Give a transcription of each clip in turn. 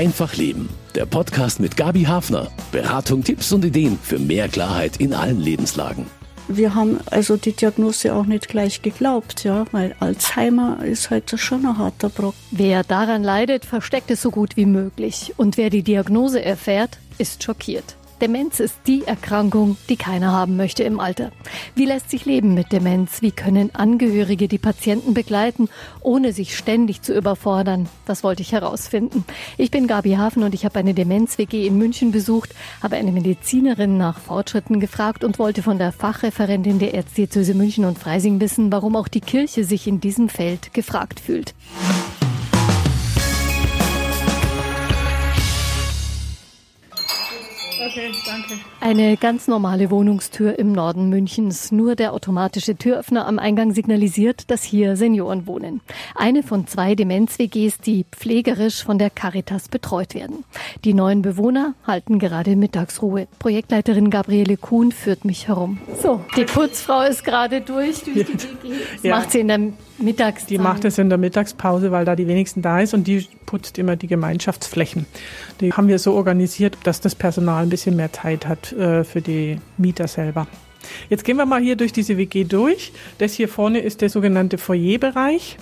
Einfach Leben. Der Podcast mit Gabi Hafner. Beratung, Tipps und Ideen für mehr Klarheit in allen Lebenslagen. Wir haben also die Diagnose auch nicht gleich geglaubt, ja, weil Alzheimer ist halt schon ein harter Brock. Wer daran leidet, versteckt es so gut wie möglich. Und wer die Diagnose erfährt, ist schockiert. Demenz ist die Erkrankung, die keiner haben möchte im Alter. Wie lässt sich leben mit Demenz? Wie können Angehörige die Patienten begleiten, ohne sich ständig zu überfordern? Das wollte ich herausfinden. Ich bin Gabi Hafen und ich habe eine Demenz-WG in München besucht, habe eine Medizinerin nach Fortschritten gefragt und wollte von der Fachreferentin der Erzdiözese München und Freising wissen, warum auch die Kirche sich in diesem Feld gefragt fühlt. Okay, danke. Eine ganz normale Wohnungstür im Norden Münchens. Nur der automatische Türöffner am Eingang signalisiert, dass hier Senioren wohnen. Eine von zwei Demenz-WGs, die pflegerisch von der Caritas betreut werden. Die neuen Bewohner halten gerade Mittagsruhe. Projektleiterin Gabriele Kuhn führt mich herum. So, die Putzfrau ist gerade durch, durch die WG. Das Ja. macht sie in der Mittagszeit. Die macht es in der Mittagspause, weil da die wenigsten da ist und die putzt immer die Gemeinschaftsflächen. Die haben wir so organisiert, dass das Personal ein bisschen mehr Zeit hat äh, für die Mieter selber. Jetzt gehen wir mal hier durch diese WG durch. Das hier vorne ist der sogenannte Foyerbereich.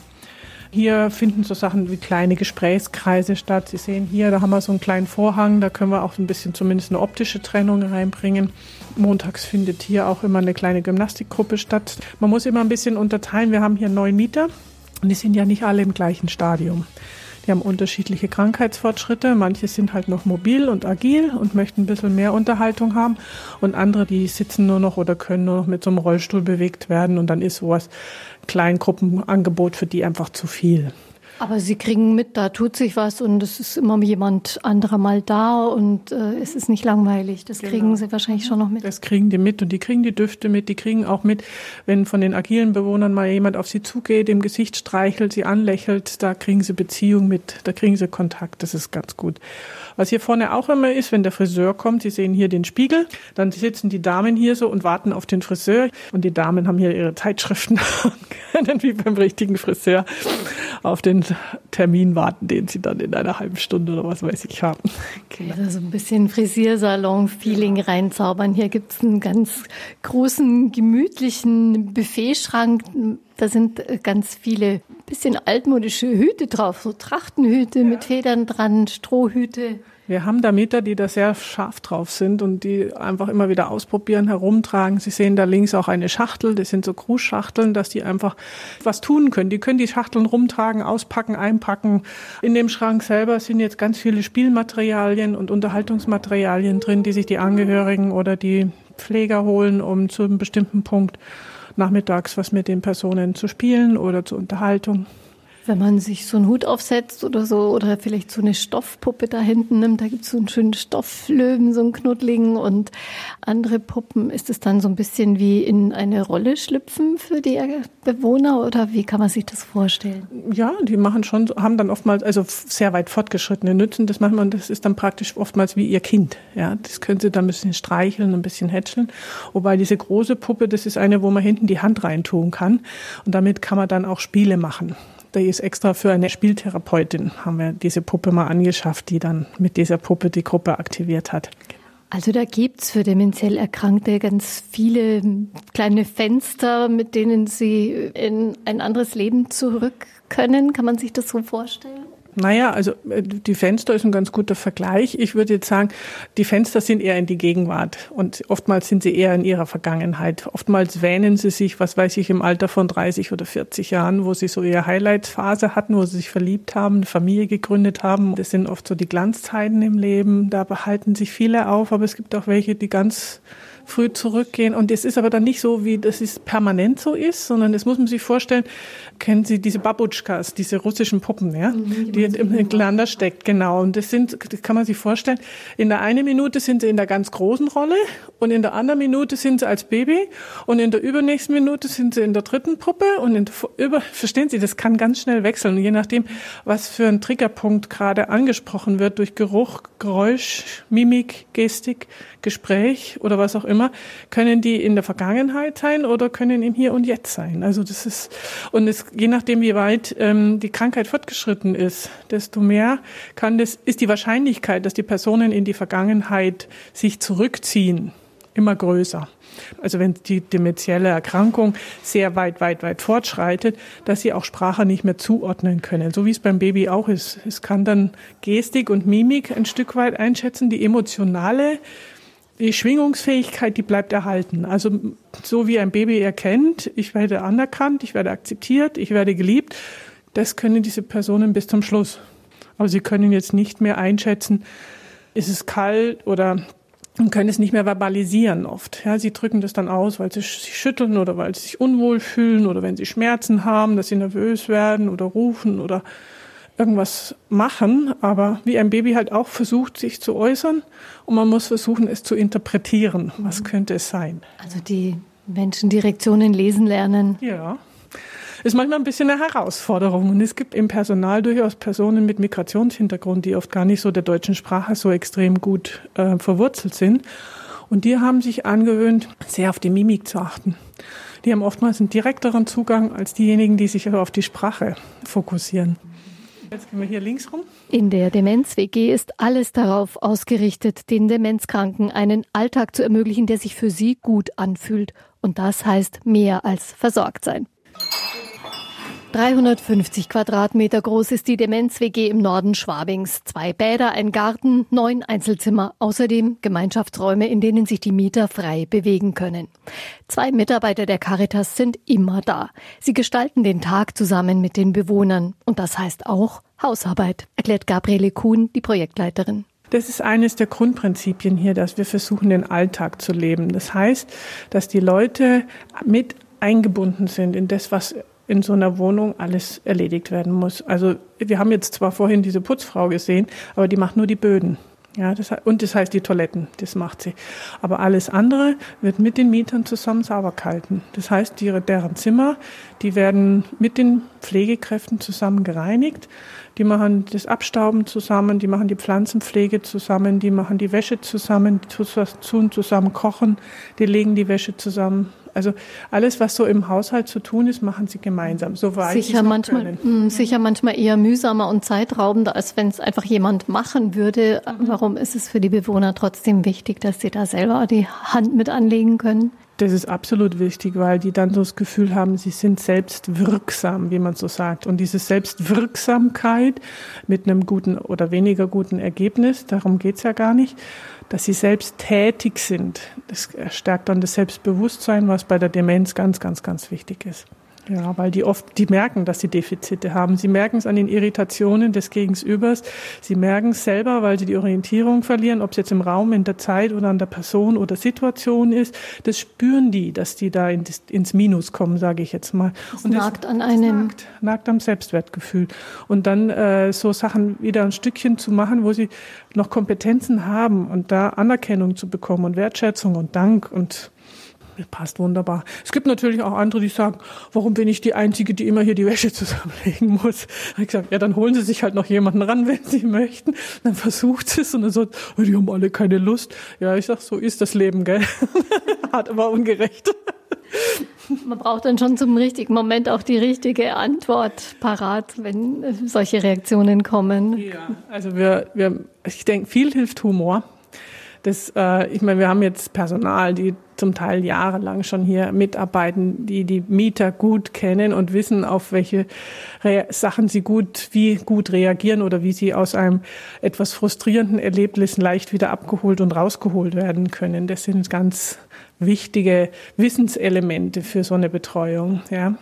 Hier finden so Sachen wie kleine Gesprächskreise statt. Sie sehen hier, da haben wir so einen kleinen Vorhang, da können wir auch ein bisschen zumindest eine optische Trennung reinbringen. Montags findet hier auch immer eine kleine Gymnastikgruppe statt. Man muss immer ein bisschen unterteilen. Wir haben hier neun Mieter und die sind ja nicht alle im gleichen Stadium. Die haben unterschiedliche Krankheitsfortschritte. Manche sind halt noch mobil und agil und möchten ein bisschen mehr Unterhaltung haben. Und andere, die sitzen nur noch oder können nur noch mit so einem Rollstuhl bewegt werden. Und dann ist sowas Kleingruppenangebot für die einfach zu viel. Aber Sie kriegen mit, da tut sich was und es ist immer jemand anderer mal da und äh, es ist nicht langweilig. Das kriegen Sie wahrscheinlich schon noch mit. Das kriegen die mit und die kriegen die Düfte mit. Die kriegen auch mit, wenn von den agilen Bewohnern mal jemand auf sie zugeht, im Gesicht streichelt, sie anlächelt, da kriegen sie Beziehung mit, da kriegen sie Kontakt. Das ist ganz gut. Was hier vorne auch immer ist, wenn der Friseur kommt, Sie sehen hier den Spiegel, dann sitzen die Damen hier so und warten auf den Friseur. Und die Damen haben hier ihre Zeitschriften können wie beim richtigen Friseur auf den Termin warten, den sie dann in einer halben Stunde oder was weiß ich haben. Genau. Also so ein bisschen Frisiersalon-Feeling reinzaubern. Hier gibt's einen ganz großen, gemütlichen Buffetschrank. Da sind äh, ganz viele bisschen altmodische Hüte drauf, so Trachtenhüte mit Federn dran, Strohhüte. Wir haben da Mieter, die da sehr scharf drauf sind und die einfach immer wieder ausprobieren, herumtragen. Sie sehen da links auch eine Schachtel, das sind so Grußschachteln, dass die einfach was tun können. Die können die Schachteln rumtragen, auspacken, einpacken. In dem Schrank selber sind jetzt ganz viele Spielmaterialien und Unterhaltungsmaterialien drin, die sich die Angehörigen oder die Pfleger holen, um zu einem bestimmten Punkt nachmittags was mit den Personen zu spielen oder zur Unterhaltung. Wenn man sich so einen Hut aufsetzt oder so, oder vielleicht so eine Stoffpuppe da hinten nimmt, da gibt's so einen schönen Stofflöwen, so einen knuddligen und andere Puppen, ist es dann so ein bisschen wie in eine Rolle schlüpfen für die Bewohner oder wie kann man sich das vorstellen? Ja, die machen schon, haben dann oftmals, also sehr weit fortgeschrittene Nützen, das machen wir, das ist dann praktisch oftmals wie ihr Kind. Ja, das können sie dann ein bisschen streicheln, ein bisschen hätscheln. Wobei diese große Puppe, das ist eine, wo man hinten die Hand reintun kann. Und damit kann man dann auch Spiele machen. Da ist extra für eine Spieltherapeutin, haben wir diese Puppe mal angeschafft, die dann mit dieser Puppe die Gruppe aktiviert hat. Also da gibt's für demenziell Erkrankte ganz viele kleine Fenster, mit denen sie in ein anderes Leben zurück können. Kann man sich das so vorstellen? Naja, also äh, die Fenster ist ein ganz guter Vergleich. Ich würde jetzt sagen, die Fenster sind eher in die Gegenwart und oftmals sind sie eher in ihrer Vergangenheit. Oftmals wähnen sie sich, was weiß ich, im Alter von 30 oder 40 Jahren, wo sie so ihre Highlight-Phase hatten, wo sie sich verliebt haben, eine Familie gegründet haben. Das sind oft so die Glanzzeiten im Leben. Da behalten sich viele auf, aber es gibt auch welche, die ganz früh zurückgehen. Und es ist aber dann nicht so, wie das ist permanent so ist, sondern das muss man sich vorstellen. Kennen Sie diese Babutschkas, diese russischen Puppen, ja, die im Glander steckt, genau. Und das sind, das kann man sich vorstellen. In der einen Minute sind sie in der ganz großen Rolle und in der anderen Minute sind sie als Baby und in der übernächsten Minute sind sie in der dritten Puppe und in der über, verstehen Sie, das kann ganz schnell wechseln, je nachdem, was für ein Triggerpunkt gerade angesprochen wird durch Geruch, Geräusch, Mimik, Gestik, Gespräch oder was auch immer immer, können die in der Vergangenheit sein oder können im Hier und Jetzt sein. Also das ist, und es, je nachdem, wie weit ähm, die Krankheit fortgeschritten ist, desto mehr kann das, ist die Wahrscheinlichkeit, dass die Personen in die Vergangenheit sich zurückziehen, immer größer. Also wenn die dementielle Erkrankung sehr weit, weit, weit fortschreitet, dass sie auch Sprache nicht mehr zuordnen können. So wie es beim Baby auch ist. Es kann dann Gestik und Mimik ein Stück weit einschätzen. Die emotionale die Schwingungsfähigkeit, die bleibt erhalten. Also so wie ein Baby erkennt, ich werde anerkannt, ich werde akzeptiert, ich werde geliebt, das können diese Personen bis zum Schluss. Aber sie können jetzt nicht mehr einschätzen, ist es kalt oder und können es nicht mehr verbalisieren oft. Ja, sie drücken das dann aus, weil sie sich schütteln oder weil sie sich unwohl fühlen oder wenn sie Schmerzen haben, dass sie nervös werden oder rufen oder irgendwas machen. Aber wie ein Baby halt auch versucht, sich zu äußern und man muss versuchen, es zu interpretieren. Was könnte es sein? Also die Menschen Direktionen lesen lernen. Ja ist manchmal ein bisschen eine Herausforderung. Und es gibt im Personal durchaus Personen mit Migrationshintergrund, die oft gar nicht so der deutschen Sprache so extrem gut äh, verwurzelt sind. Und die haben sich angewöhnt, sehr auf die Mimik zu achten. Die haben oftmals einen direkteren Zugang als diejenigen, die sich auf die Sprache fokussieren. Jetzt gehen wir hier links rum. In der Demenz-WG ist alles darauf ausgerichtet, den Demenzkranken einen Alltag zu ermöglichen, der sich für sie gut anfühlt. Und das heißt mehr als versorgt sein. 350 Quadratmeter groß ist die Demenz-WG im Norden Schwabings. Zwei Bäder, ein Garten, neun Einzelzimmer, außerdem Gemeinschaftsräume, in denen sich die Mieter frei bewegen können. Zwei Mitarbeiter der Caritas sind immer da. Sie gestalten den Tag zusammen mit den Bewohnern. Und das heißt auch Hausarbeit, erklärt Gabriele Kuhn, die Projektleiterin. Das ist eines der Grundprinzipien hier, dass wir versuchen, den Alltag zu leben. Das heißt, dass die Leute mit eingebunden sind in das, was in so einer Wohnung alles erledigt werden muss. Also wir haben jetzt zwar vorhin diese Putzfrau gesehen, aber die macht nur die Böden. Ja, das, und das heißt die Toiletten, das macht sie. Aber alles andere wird mit den Mietern zusammen sauber gehalten. Das heißt, die, deren Zimmer, die werden mit den Pflegekräften zusammen gereinigt. Die machen das Abstauben zusammen, die machen die Pflanzenpflege zusammen, die machen die Wäsche zusammen, die tun zusammen kochen, die legen die Wäsche zusammen. Also alles, was so im Haushalt zu tun ist, machen sie gemeinsam. So weit sicher manchmal, mh, hm, sicher manchmal eher mühsamer und zeitraubender, als wenn es einfach jemand machen würde. Mhm. Warum ist es für die Bewohner trotzdem wichtig, dass sie da selber die Hand mit anlegen können? Das ist absolut wichtig, weil die dann so das Gefühl haben, sie sind selbst wirksam, wie man so sagt. Und diese Selbstwirksamkeit mit einem guten oder weniger guten Ergebnis, darum geht's ja gar nicht, dass sie selbst tätig sind. Das stärkt dann das Selbstbewusstsein, was bei der Demenz ganz, ganz, ganz wichtig ist. Ja, weil die oft, die merken, dass sie Defizite haben. Sie merken es an den Irritationen des Gegenübers. Sie merken es selber, weil sie die Orientierung verlieren, ob es jetzt im Raum, in der Zeit oder an der Person oder Situation ist. Das spüren die, dass die da in ins Minus kommen, sage ich jetzt mal. Das Und nagt das, an einem. Nagt, nagt am Selbstwertgefühl. Und dann äh, so Sachen wieder ein Stückchen zu machen, wo sie noch Kompetenzen haben und da Anerkennung zu bekommen und Wertschätzung und Dank und passt wunderbar. Es gibt natürlich auch andere, die sagen, warum bin ich die Einzige, die immer hier die Wäsche zusammenlegen muss? Da ich gesagt, ja, dann holen Sie sich halt noch jemanden ran, wenn Sie möchten. Dann versucht es und dann sagt, oh, die haben alle keine Lust. Ja, ich sag, so ist das Leben, gell? Hart, aber ungerecht. Man braucht dann schon zum richtigen Moment auch die richtige Antwort parat, wenn solche Reaktionen kommen. Ja, also wir, wir ich denke, viel hilft Humor. Das, äh, ich meine, wir haben jetzt Personal, die zum Teil jahrelang schon hier mitarbeiten, die die Mieter gut kennen und wissen, auf welche Re Sachen sie gut, wie gut reagieren oder wie sie aus einem etwas frustrierenden Erlebnis leicht wieder abgeholt und rausgeholt werden können. Das sind ganz wichtige Wissenselemente für so eine Betreuung. Ja.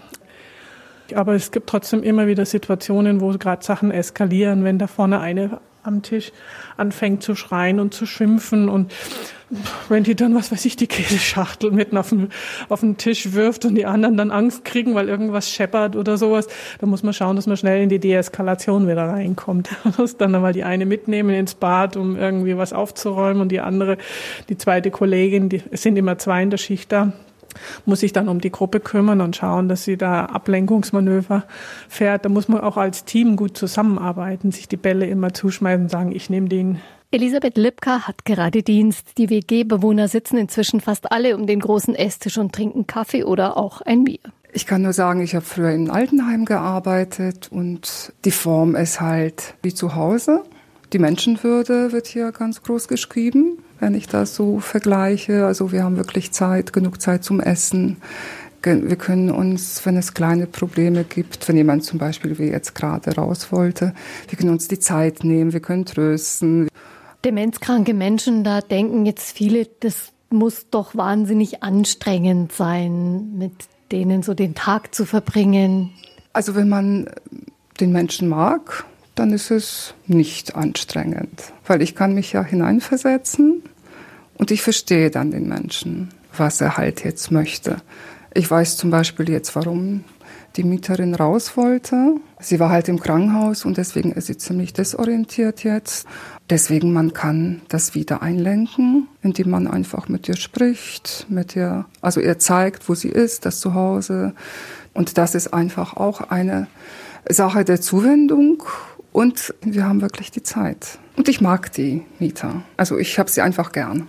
Aber es gibt trotzdem immer wieder Situationen, wo gerade Sachen eskalieren, wenn da vorne eine am Tisch anfängt zu schreien und zu schimpfen und wenn die dann, was weiß ich, die Käseschachtel mitten auf den, auf den Tisch wirft und die anderen dann Angst kriegen, weil irgendwas scheppert oder sowas, dann muss man schauen, dass man schnell in die Deeskalation wieder reinkommt. Man muss dann mal die eine mitnehmen ins Bad, um irgendwie was aufzuräumen und die andere, die zweite Kollegin, die, es sind immer zwei in der Schicht da, muss sich dann um die Gruppe kümmern und schauen, dass sie da Ablenkungsmanöver fährt. Da muss man auch als Team gut zusammenarbeiten, sich die Bälle immer zuschmeißen und sagen, ich nehme den, Elisabeth Lipka hat gerade Dienst. Die WG-Bewohner sitzen inzwischen fast alle um den großen Esstisch und trinken Kaffee oder auch ein Bier. Ich kann nur sagen, ich habe früher in Altenheim gearbeitet und die Form ist halt wie zu Hause. Die Menschenwürde wird hier ganz groß geschrieben, wenn ich das so vergleiche. Also wir haben wirklich Zeit, genug Zeit zum Essen. Wir können uns, wenn es kleine Probleme gibt, wenn jemand zum Beispiel wie jetzt gerade raus wollte, wir können uns die Zeit nehmen, wir können trösten. Demenzkranke Menschen, da denken jetzt viele, das muss doch wahnsinnig anstrengend sein, mit denen so den Tag zu verbringen. Also wenn man den Menschen mag, dann ist es nicht anstrengend, weil ich kann mich ja hineinversetzen und ich verstehe dann den Menschen, was er halt jetzt möchte. Ich weiß zum Beispiel jetzt, warum die Mieterin raus wollte. Sie war halt im Krankenhaus und deswegen ist sie ziemlich desorientiert jetzt. Deswegen man kann das wieder einlenken, indem man einfach mit ihr spricht, mit ihr, also ihr zeigt, wo sie ist, das Zuhause. Und das ist einfach auch eine Sache der Zuwendung und wir haben wirklich die Zeit. Und ich mag die Mieter. Also ich habe sie einfach gern.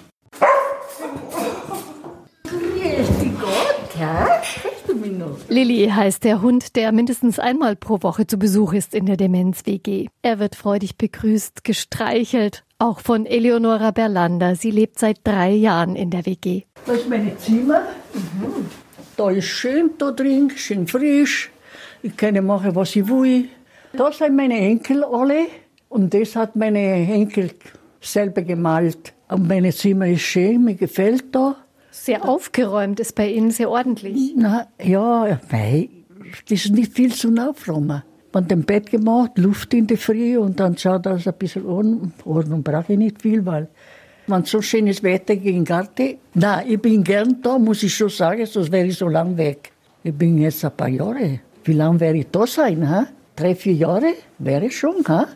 Lilly heißt der Hund, der mindestens einmal pro Woche zu Besuch ist in der Demenz-WG. Er wird freudig begrüßt, gestreichelt, auch von Eleonora Berlander. Sie lebt seit drei Jahren in der WG. Das ist meine Zimmer. Mhm. Da ist schön da drin, schön frisch. Ich kann machen, was ich will. Da sind meine Enkel alle und das hat meine Enkel selber gemalt. Und meine Zimmer ist schön, mir gefällt da. Sehr aufgeräumt ist bei Ihnen, sehr ordentlich. Na, ja, weil das ist nicht viel zu aufräumen. Man dem Bett gemacht, Luft in die Früh und dann schaut das ein bisschen an. Ordnung brauche ich nicht viel, weil wenn so schönes Wetter gegen Garten. Na, ich bin gern da, muss ich schon sagen, sonst wäre ich so lang weg. Ich bin jetzt ein paar Jahre. Wie lange werde ich da sein? Ha? Drei, vier Jahre wäre schon. Ha?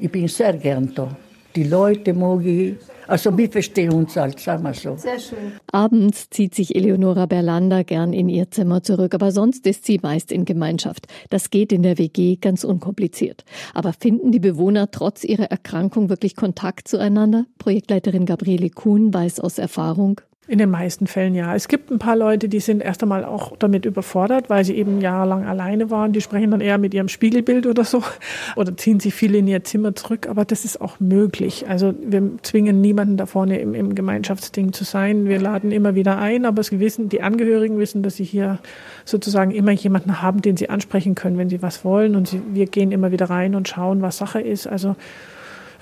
Ich bin sehr gern da. Die Leute mag ich. Also wir verstehen uns halt, sagen wir so. Sehr schön. Abends zieht sich Eleonora Berlander gern in ihr Zimmer zurück, aber sonst ist sie meist in Gemeinschaft. Das geht in der WG ganz unkompliziert. Aber finden die Bewohner trotz ihrer Erkrankung wirklich Kontakt zueinander? Projektleiterin Gabriele Kuhn weiß aus Erfahrung. In den meisten Fällen ja. Es gibt ein paar Leute, die sind erst einmal auch damit überfordert, weil sie eben jahrelang alleine waren. Die sprechen dann eher mit ihrem Spiegelbild oder so oder ziehen sich viel in ihr Zimmer zurück. Aber das ist auch möglich. Also wir zwingen niemanden da vorne im, im Gemeinschaftsding zu sein. Wir laden immer wieder ein, aber es wissen, die Angehörigen wissen, dass sie hier sozusagen immer jemanden haben, den sie ansprechen können, wenn sie was wollen. Und sie, wir gehen immer wieder rein und schauen, was Sache ist. Also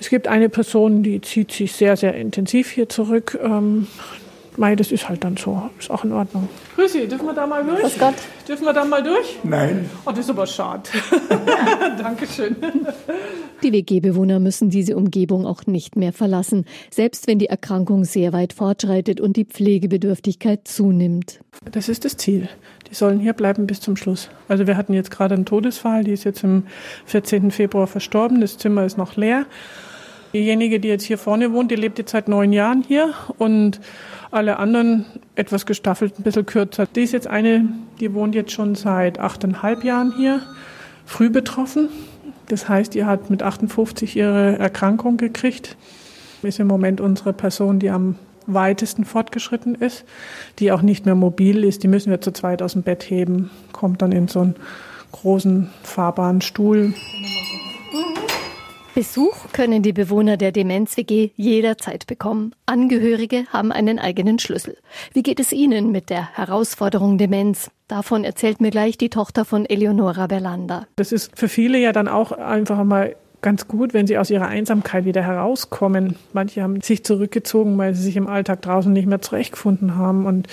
es gibt eine Person, die zieht sich sehr, sehr intensiv hier zurück. Ähm, Mei, das ist halt dann so. Ist auch in Ordnung. Grüßi, dürfen wir da mal durch? Grüß Gott. Dürfen wir da mal durch? Nein. Oh, das ist aber schade. Dankeschön. Die WG-Bewohner müssen diese Umgebung auch nicht mehr verlassen, selbst wenn die Erkrankung sehr weit fortschreitet und die Pflegebedürftigkeit zunimmt. Das ist das Ziel. Die sollen hier bleiben bis zum Schluss. Also wir hatten jetzt gerade einen Todesfall, die ist jetzt am 14. Februar verstorben. Das Zimmer ist noch leer. Diejenige, die jetzt hier vorne wohnt, die lebt jetzt seit neun Jahren hier und alle anderen etwas gestaffelt, ein bisschen kürzer. Die ist jetzt eine, die wohnt jetzt schon seit achteinhalb Jahren hier, früh betroffen. Das heißt, ihr hat mit 58 ihre Erkrankung gekriegt. Ist im Moment unsere Person, die am weitesten fortgeschritten ist, die auch nicht mehr mobil ist. Die müssen wir zu zweit aus dem Bett heben, kommt dann in so einen großen fahrbaren Stuhl. Besuch können die Bewohner der Demenz-WG jederzeit bekommen. Angehörige haben einen eigenen Schlüssel. Wie geht es Ihnen mit der Herausforderung Demenz? Davon erzählt mir gleich die Tochter von Eleonora Berlanda. Das ist für viele ja dann auch einfach mal ganz gut, wenn sie aus ihrer Einsamkeit wieder herauskommen. Manche haben sich zurückgezogen, weil sie sich im Alltag draußen nicht mehr zurechtgefunden haben. Und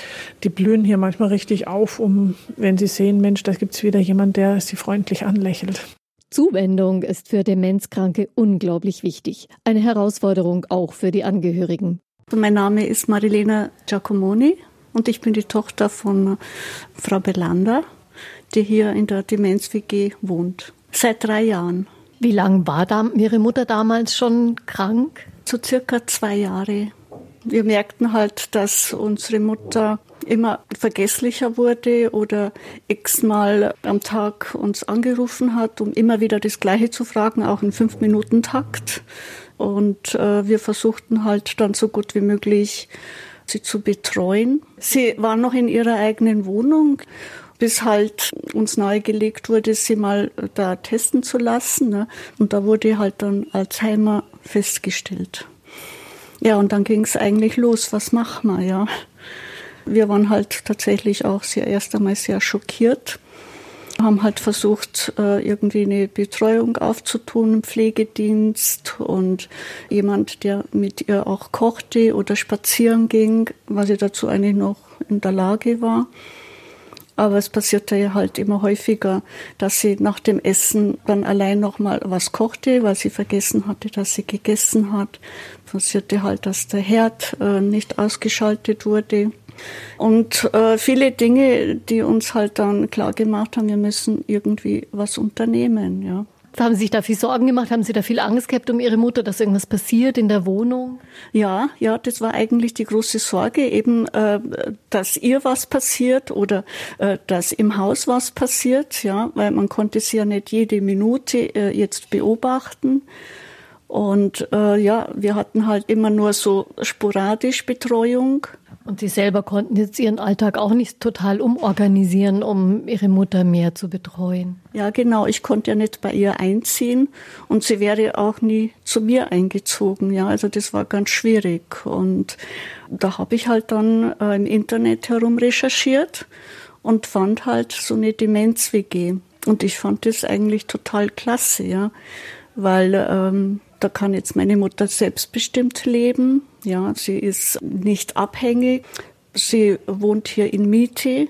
die blühen hier manchmal richtig auf, um, wenn sie sehen, Mensch, da gibt's wieder jemand, der sie freundlich anlächelt. Zuwendung ist für Demenzkranke unglaublich wichtig. Eine Herausforderung auch für die Angehörigen. Mein Name ist Marilena Giacomoni und ich bin die Tochter von Frau Belander, die hier in der Demenz-WG wohnt. Seit drei Jahren. Wie lange war da Ihre Mutter damals schon krank? So circa zwei Jahre. Wir merkten halt, dass unsere Mutter immer vergesslicher wurde oder x-mal am Tag uns angerufen hat, um immer wieder das Gleiche zu fragen, auch in fünf Minuten Takt. Und äh, wir versuchten halt dann so gut wie möglich sie zu betreuen. Sie war noch in ihrer eigenen Wohnung, bis halt uns nahegelegt wurde, sie mal da testen zu lassen. Ne? Und da wurde halt dann Alzheimer festgestellt. Ja, und dann ging es eigentlich los. Was machen wir, ja? Wir waren halt tatsächlich auch sehr erst einmal sehr schockiert haben halt versucht, äh, irgendwie eine Betreuung aufzutun, einen Pflegedienst und jemand, der mit ihr auch kochte oder spazieren ging, was sie dazu eigentlich noch in der Lage war. Aber es passierte ja halt immer häufiger, dass sie nach dem Essen dann allein noch mal was kochte, weil sie vergessen hatte, dass sie gegessen hat. Passierte halt, dass der Herd äh, nicht ausgeschaltet wurde. Und äh, viele Dinge, die uns halt dann klar gemacht haben, wir müssen irgendwie was unternehmen, ja. Haben Sie sich da viel Sorgen gemacht? Haben Sie da viel Angst gehabt um Ihre Mutter, dass irgendwas passiert in der Wohnung? Ja, ja, das war eigentlich die große Sorge, eben, äh, dass ihr was passiert oder äh, dass im Haus was passiert, ja, weil man konnte sie ja nicht jede Minute äh, jetzt beobachten. Und äh, ja, wir hatten halt immer nur so sporadisch Betreuung. Und Sie selber konnten jetzt Ihren Alltag auch nicht total umorganisieren, um Ihre Mutter mehr zu betreuen. Ja, genau. Ich konnte ja nicht bei ihr einziehen und sie wäre auch nie zu mir eingezogen. Ja, also das war ganz schwierig. Und da habe ich halt dann äh, im Internet herum recherchiert und fand halt so eine Demenz-WG. Und ich fand das eigentlich total klasse, ja, weil ähm, da kann jetzt meine Mutter selbstbestimmt leben. Ja, sie ist nicht abhängig. Sie wohnt hier in Miete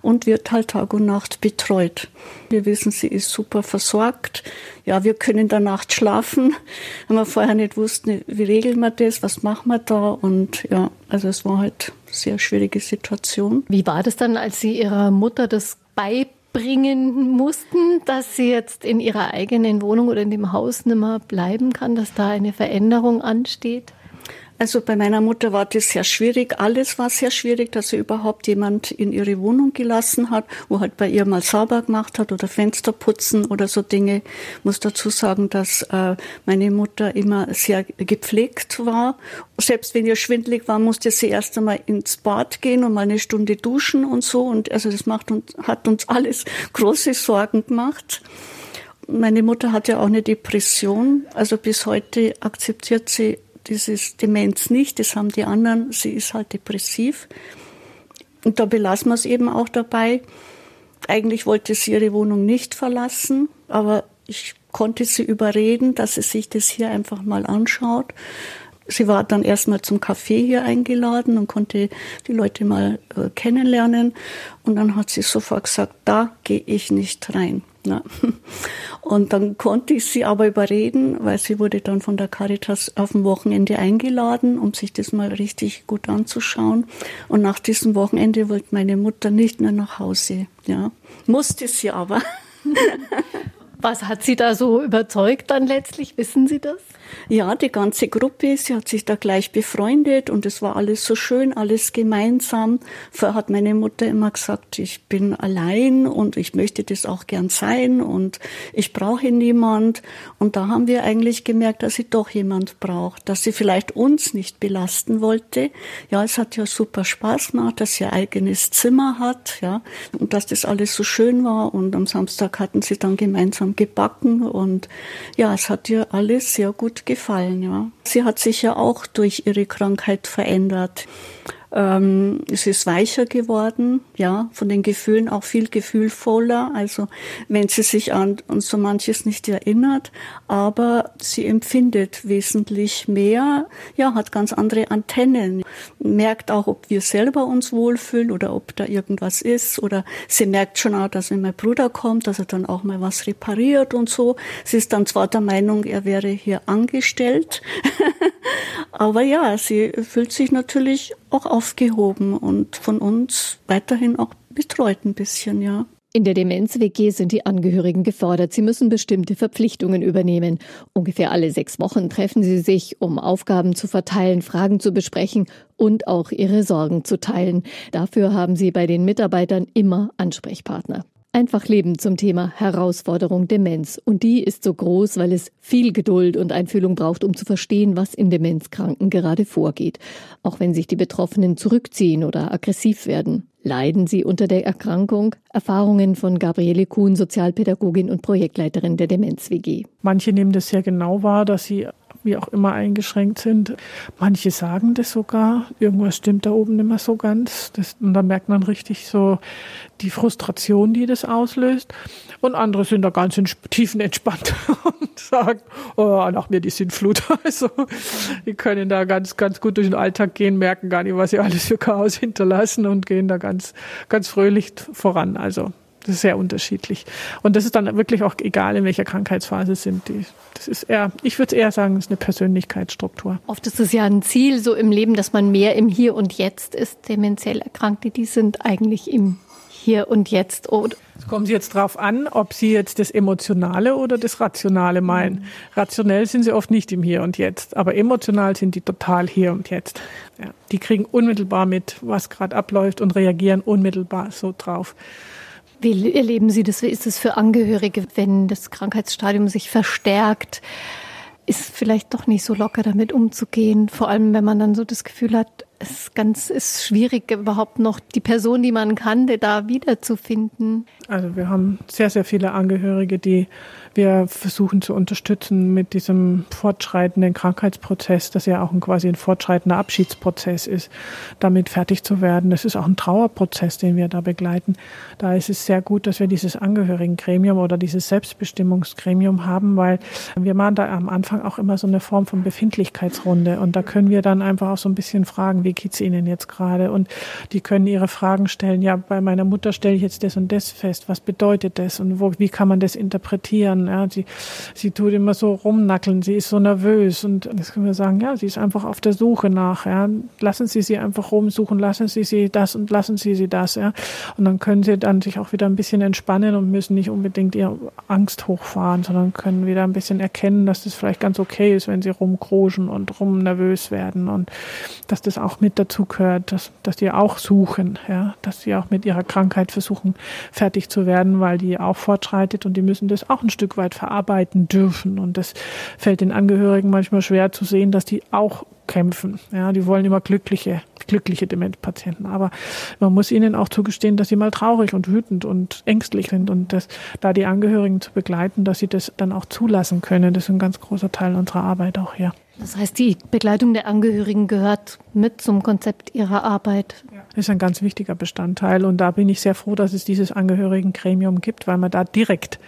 und wird halt Tag und Nacht betreut. Wir wissen, sie ist super versorgt. Ja, wir können in der Nacht schlafen. Wenn wir vorher nicht wussten, wie regeln wir das, was machen wir da? Und ja, also es war halt eine sehr schwierige Situation. Wie war das dann, als Sie Ihrer Mutter das beibringen? Bringen mussten, dass sie jetzt in ihrer eigenen Wohnung oder in dem Haus nicht mehr bleiben kann, dass da eine Veränderung ansteht? Also bei meiner Mutter war das sehr schwierig. Alles war sehr schwierig, dass sie überhaupt jemand in ihre Wohnung gelassen hat, wo halt bei ihr mal sauber gemacht hat oder Fenster putzen oder so Dinge. Ich muss dazu sagen, dass äh, meine Mutter immer sehr gepflegt war. Selbst wenn ihr schwindlig war, musste sie erst einmal ins Bad gehen und mal eine Stunde duschen und so. Und also das macht uns, hat uns alles große Sorgen gemacht. Meine Mutter hat ja auch eine Depression. Also bis heute akzeptiert sie dieses Demenz nicht, das haben die anderen, sie ist halt depressiv. Und da belassen wir es eben auch dabei. Eigentlich wollte sie ihre Wohnung nicht verlassen, aber ich konnte sie überreden, dass sie sich das hier einfach mal anschaut. Sie war dann erstmal zum Café hier eingeladen und konnte die Leute mal äh, kennenlernen. Und dann hat sie sofort gesagt, da gehe ich nicht rein. Ja. Und dann konnte ich sie aber überreden, weil sie wurde dann von der Caritas auf dem Wochenende eingeladen, um sich das mal richtig gut anzuschauen. Und nach diesem Wochenende wollte meine Mutter nicht mehr nach Hause. Ja, musste sie aber. Was hat sie da so überzeugt dann letztlich? Wissen Sie das? Ja, die ganze Gruppe, sie hat sich da gleich befreundet und es war alles so schön, alles gemeinsam. Vorher hat meine Mutter immer gesagt, ich bin allein und ich möchte das auch gern sein und ich brauche niemand. Und da haben wir eigentlich gemerkt, dass sie doch jemand braucht, dass sie vielleicht uns nicht belasten wollte. Ja, es hat ja super Spaß gemacht, dass sie ein eigenes Zimmer hat, ja, und dass das alles so schön war. Und am Samstag hatten sie dann gemeinsam gebacken und ja, es hat ihr alles sehr gut gefallen, ja. Sie hat sich ja auch durch ihre Krankheit verändert. Ähm, es ist weicher geworden, ja, von den Gefühlen auch viel gefühlvoller. Also wenn sie sich an, an so manches nicht erinnert, aber sie empfindet wesentlich mehr, ja, hat ganz andere Antennen, merkt auch, ob wir selber uns wohlfühlen oder ob da irgendwas ist oder sie merkt schon auch, dass wenn mein Bruder kommt, dass er dann auch mal was repariert und so. Sie ist dann zwar der Meinung, er wäre hier angestellt, aber ja, sie fühlt sich natürlich auch aufgehoben und von uns weiterhin auch betreut ein bisschen, ja. In der Demenz-WG sind die Angehörigen gefordert. Sie müssen bestimmte Verpflichtungen übernehmen. Ungefähr alle sechs Wochen treffen sie sich, um Aufgaben zu verteilen, Fragen zu besprechen und auch ihre Sorgen zu teilen. Dafür haben sie bei den Mitarbeitern immer Ansprechpartner. Einfach leben zum Thema Herausforderung Demenz. Und die ist so groß, weil es viel Geduld und Einfühlung braucht, um zu verstehen, was in Demenzkranken gerade vorgeht. Auch wenn sich die Betroffenen zurückziehen oder aggressiv werden. Leiden sie unter der Erkrankung? Erfahrungen von Gabriele Kuhn, Sozialpädagogin und Projektleiterin der Demenz-WG. Manche nehmen das sehr genau wahr, dass sie wie auch immer eingeschränkt sind. Manche sagen das sogar. Irgendwas stimmt da oben nicht mehr so ganz. Das, und da merkt man richtig so die Frustration, die das auslöst. Und andere sind da ganz in, tiefenentspannt und sagen, oh, nach mir die Sintflut. Also, die können da ganz, ganz gut durch den Alltag gehen, merken gar nicht, was sie alles für Chaos hinterlassen und gehen da ganz, ganz fröhlich voran. Also, das ist sehr unterschiedlich. Und das ist dann wirklich auch egal, in welcher Krankheitsphase sind die. Das ist eher, ich würde eher sagen, das ist eine Persönlichkeitsstruktur. Oft ist es ja ein Ziel so im Leben, dass man mehr im Hier und Jetzt ist. Demenziell Erkrankte, die sind eigentlich im Hier und Jetzt. Es kommt jetzt darauf an, ob Sie jetzt das Emotionale oder das Rationale meinen. Mhm. Rationell sind sie oft nicht im Hier und Jetzt, aber emotional sind die total hier und jetzt. Ja, die kriegen unmittelbar mit, was gerade abläuft und reagieren unmittelbar so drauf. Wie erleben Sie das? Wie ist es für Angehörige, wenn das Krankheitsstadium sich verstärkt? Ist vielleicht doch nicht so locker damit umzugehen, vor allem wenn man dann so das Gefühl hat, es ist ganz ist schwierig überhaupt noch die Person, die man kannte, da wiederzufinden. Also wir haben sehr sehr viele Angehörige, die wir versuchen zu unterstützen mit diesem fortschreitenden Krankheitsprozess, das ja auch ein, quasi ein fortschreitender Abschiedsprozess ist, damit fertig zu werden. Das ist auch ein Trauerprozess, den wir da begleiten. Da ist es sehr gut, dass wir dieses Angehörigengremium oder dieses Selbstbestimmungsgremium haben, weil wir machen da am Anfang auch immer so eine Form von Befindlichkeitsrunde und da können wir dann einfach auch so ein bisschen fragen, wie geht's Ihnen jetzt gerade? Und die können ihre Fragen stellen. Ja, bei meiner Mutter stelle ich jetzt das und das fest. Was bedeutet das und wo, wie kann man das interpretieren? Ja, sie, sie tut immer so rumnackeln, sie ist so nervös und jetzt können wir sagen, ja, sie ist einfach auf der Suche nach. Ja, lassen Sie sie einfach rumsuchen, lassen Sie sie das und lassen Sie sie das. Ja, und dann können sie dann sich auch wieder ein bisschen entspannen und müssen nicht unbedingt ihre Angst hochfahren, sondern können wieder ein bisschen erkennen, dass das vielleicht ganz okay ist, wenn sie rumkroschen und rumnervös werden und dass das auch mit dazu gehört, dass, dass die auch suchen, ja, dass sie auch mit ihrer Krankheit versuchen, fertig zu werden, weil die auch fortschreitet und die müssen das auch ein Stück Stück weit verarbeiten dürfen. Und das fällt den Angehörigen manchmal schwer zu sehen, dass die auch kämpfen. Ja, die wollen immer glückliche, glückliche Demenzpatienten. Aber man muss ihnen auch zugestehen, dass sie mal traurig und wütend und ängstlich sind und das, da die Angehörigen zu begleiten, dass sie das dann auch zulassen können. Das ist ein ganz großer Teil unserer Arbeit auch hier. Das heißt, die Begleitung der Angehörigen gehört mit zum Konzept Ihrer Arbeit. Das ist ein ganz wichtiger Bestandteil und da bin ich sehr froh, dass es dieses Angehörigengremium gibt, weil man da direkt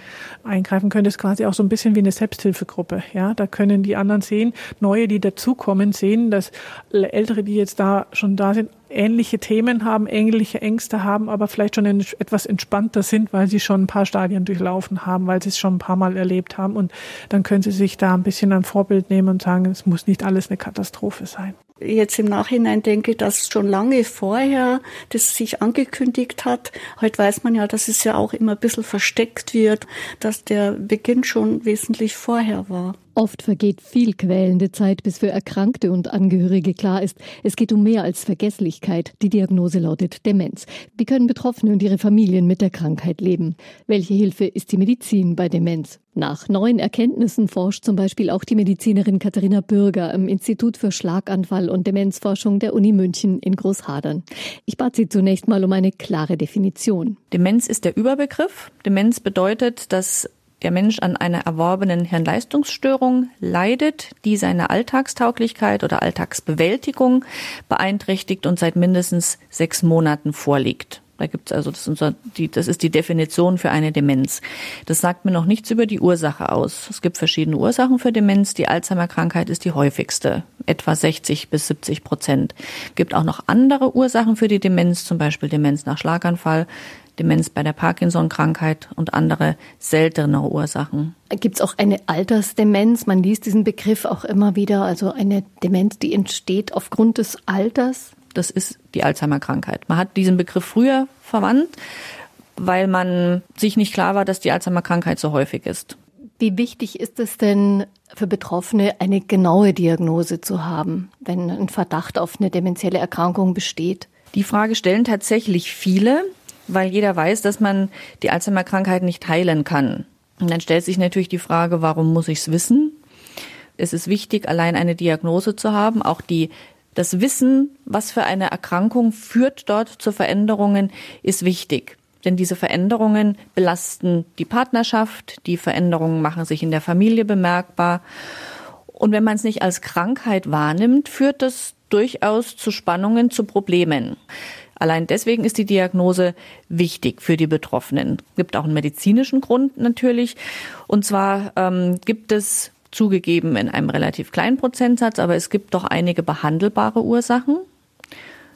eingreifen könnte. Das ist quasi auch so ein bisschen wie eine Selbsthilfegruppe. Ja, da können die anderen sehen, neue, die dazukommen, sehen, dass Ältere, die jetzt da schon da sind, ähnliche Themen haben, ähnliche Ängste haben, aber vielleicht schon etwas entspannter sind, weil sie schon ein paar Stadien durchlaufen haben, weil sie es schon ein paar Mal erlebt haben. Und dann können sie sich da ein bisschen ein Vorbild nehmen und sagen, es muss nicht alles eine Katastrophe sein jetzt im Nachhinein denke, dass schon lange vorher das sich angekündigt hat. Heute weiß man ja, dass es ja auch immer ein bisschen versteckt wird, dass der Beginn schon wesentlich vorher war. Oft vergeht viel quälende Zeit, bis für Erkrankte und Angehörige klar ist, es geht um mehr als Vergesslichkeit. Die Diagnose lautet Demenz. Wie können Betroffene und ihre Familien mit der Krankheit leben? Welche Hilfe ist die Medizin bei Demenz? Nach neuen Erkenntnissen forscht zum Beispiel auch die Medizinerin Katharina Bürger im Institut für Schlaganfall und Demenzforschung der Uni München in Großhadern. Ich bat sie zunächst mal um eine klare Definition. Demenz ist der Überbegriff. Demenz bedeutet, dass der Mensch an einer erworbenen Hirnleistungsstörung leidet, die seine Alltagstauglichkeit oder Alltagsbewältigung beeinträchtigt und seit mindestens sechs Monaten vorliegt. Da gibt's also, das, unser, die, das ist die Definition für eine Demenz. Das sagt mir noch nichts über die Ursache aus. Es gibt verschiedene Ursachen für Demenz. Die Alzheimer-Krankheit ist die häufigste, etwa 60 bis 70 Prozent. Es gibt auch noch andere Ursachen für die Demenz, zum Beispiel Demenz nach Schlaganfall, Demenz bei der Parkinson-Krankheit und andere seltenere Ursachen. Gibt es auch eine Altersdemenz? Man liest diesen Begriff auch immer wieder, also eine Demenz, die entsteht aufgrund des Alters? Das ist die Alzheimer-Krankheit. Man hat diesen Begriff früher verwandt, weil man sich nicht klar war, dass die Alzheimer-Krankheit so häufig ist. Wie wichtig ist es denn für Betroffene, eine genaue Diagnose zu haben, wenn ein Verdacht auf eine demenzielle Erkrankung besteht? Die Frage stellen tatsächlich viele. Weil jeder weiß, dass man die Alzheimer-Krankheit nicht heilen kann. Und dann stellt sich natürlich die Frage, warum muss ich es wissen? Es ist wichtig, allein eine Diagnose zu haben. Auch die, das Wissen, was für eine Erkrankung führt dort zu Veränderungen, ist wichtig. Denn diese Veränderungen belasten die Partnerschaft, die Veränderungen machen sich in der Familie bemerkbar. Und wenn man es nicht als Krankheit wahrnimmt, führt das durchaus zu Spannungen, zu Problemen. Allein deswegen ist die Diagnose wichtig für die Betroffenen. Gibt auch einen medizinischen Grund natürlich. Und zwar ähm, gibt es zugegeben in einem relativ kleinen Prozentsatz, aber es gibt doch einige behandelbare Ursachen.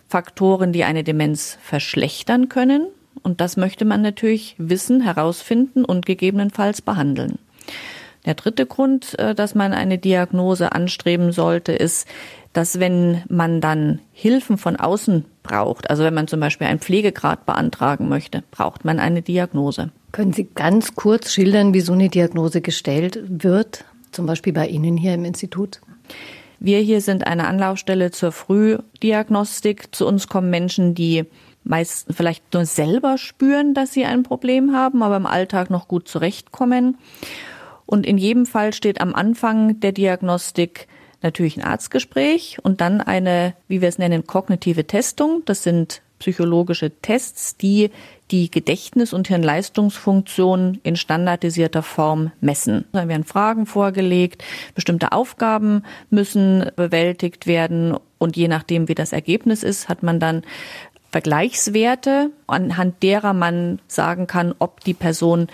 Faktoren, die eine Demenz verschlechtern können. Und das möchte man natürlich wissen, herausfinden und gegebenenfalls behandeln. Der dritte Grund, äh, dass man eine Diagnose anstreben sollte, ist, dass wenn man dann Hilfen von außen braucht, also wenn man zum Beispiel einen Pflegegrad beantragen möchte, braucht man eine Diagnose. Können Sie ganz kurz schildern, wie so eine Diagnose gestellt wird, zum Beispiel bei Ihnen hier im Institut? Wir hier sind eine Anlaufstelle zur Frühdiagnostik. Zu uns kommen Menschen, die meist vielleicht nur selber spüren, dass sie ein Problem haben, aber im Alltag noch gut zurechtkommen. Und in jedem Fall steht am Anfang der Diagnostik natürlich ein Arztgespräch und dann eine, wie wir es nennen, kognitive Testung. Das sind psychologische Tests, die die Gedächtnis- und Hirnleistungsfunktion in standardisierter Form messen. Da werden Fragen vorgelegt, bestimmte Aufgaben müssen bewältigt werden und je nachdem, wie das Ergebnis ist, hat man dann Vergleichswerte, anhand derer man sagen kann, ob die Person